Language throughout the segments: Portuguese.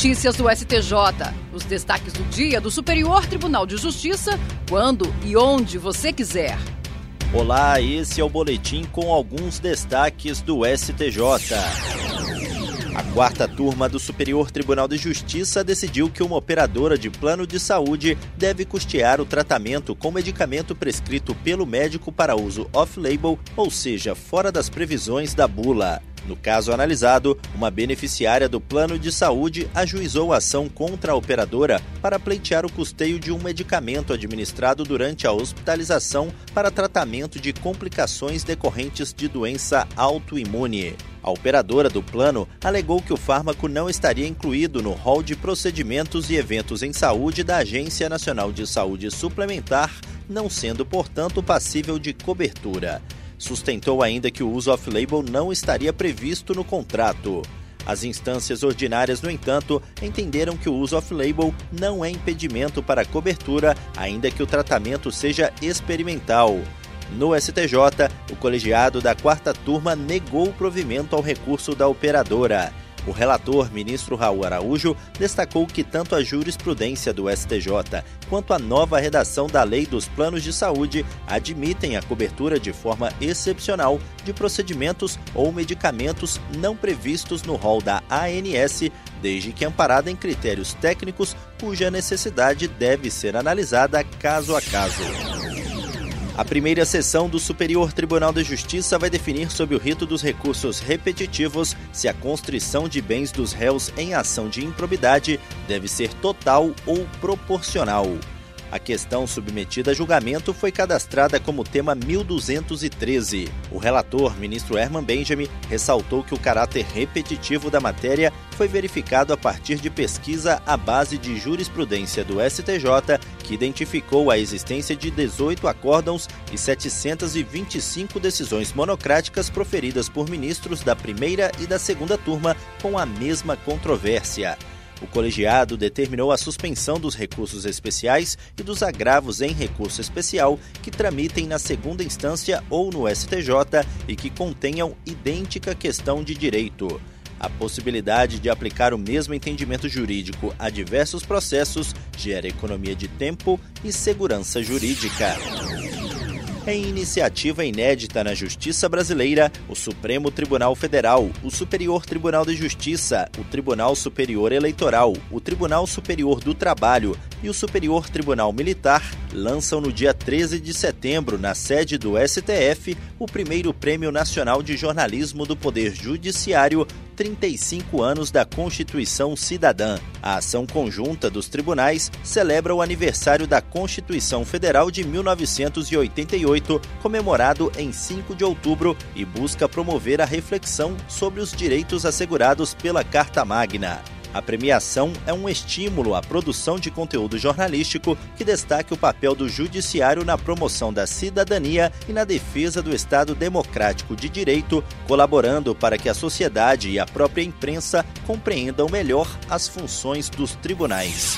Notícias do STJ. Os destaques do dia do Superior Tribunal de Justiça, quando e onde você quiser. Olá, esse é o boletim com alguns destaques do STJ. A quarta turma do Superior Tribunal de Justiça decidiu que uma operadora de plano de saúde deve custear o tratamento com medicamento prescrito pelo médico para uso off-label, ou seja, fora das previsões da bula. No caso analisado, uma beneficiária do plano de saúde ajuizou a ação contra a operadora para pleitear o custeio de um medicamento administrado durante a hospitalização para tratamento de complicações decorrentes de doença autoimune. A operadora do plano alegou que o fármaco não estaria incluído no rol de procedimentos e eventos em saúde da Agência Nacional de Saúde Suplementar, não sendo, portanto, passível de cobertura. Sustentou ainda que o uso off-label não estaria previsto no contrato. As instâncias ordinárias, no entanto, entenderam que o uso off-label não é impedimento para cobertura, ainda que o tratamento seja experimental. No STJ, o colegiado da quarta turma negou o provimento ao recurso da operadora. O relator, ministro Raul Araújo, destacou que tanto a jurisprudência do STJ quanto a nova redação da Lei dos Planos de Saúde admitem a cobertura de forma excepcional de procedimentos ou medicamentos não previstos no rol da ANS, desde que amparada em critérios técnicos cuja necessidade deve ser analisada caso a caso. A primeira sessão do Superior Tribunal de Justiça vai definir sob o rito dos recursos repetitivos se a constrição de bens dos réus em ação de improbidade deve ser total ou proporcional. A questão submetida a julgamento foi cadastrada como tema 1213. O relator, ministro Herman Benjamin, ressaltou que o caráter repetitivo da matéria foi verificado a partir de pesquisa à base de jurisprudência do STJ, que identificou a existência de 18 acórdãos e 725 decisões monocráticas proferidas por ministros da primeira e da segunda turma com a mesma controvérsia. O colegiado determinou a suspensão dos recursos especiais e dos agravos em recurso especial que tramitem na segunda instância ou no STJ e que contenham idêntica questão de direito. A possibilidade de aplicar o mesmo entendimento jurídico a diversos processos gera economia de tempo e segurança jurídica. Em iniciativa inédita na justiça brasileira, o Supremo Tribunal Federal, o Superior Tribunal de Justiça, o Tribunal Superior Eleitoral, o Tribunal Superior do Trabalho e o Superior Tribunal Militar lançam no dia 13 de setembro, na sede do STF, o primeiro Prêmio Nacional de Jornalismo do Poder Judiciário 35 anos da Constituição Cidadã. A ação conjunta dos tribunais celebra o aniversário da Constituição Federal de 1988, comemorado em 5 de outubro, e busca promover a reflexão sobre os direitos assegurados pela Carta Magna. A premiação é um estímulo à produção de conteúdo jornalístico que destaque o papel do Judiciário na promoção da cidadania e na defesa do Estado democrático de direito, colaborando para que a sociedade e a própria imprensa compreendam melhor as funções dos tribunais.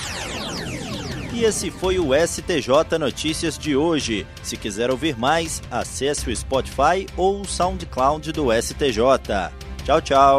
E esse foi o STJ Notícias de hoje. Se quiser ouvir mais, acesse o Spotify ou o SoundCloud do STJ. Tchau, tchau.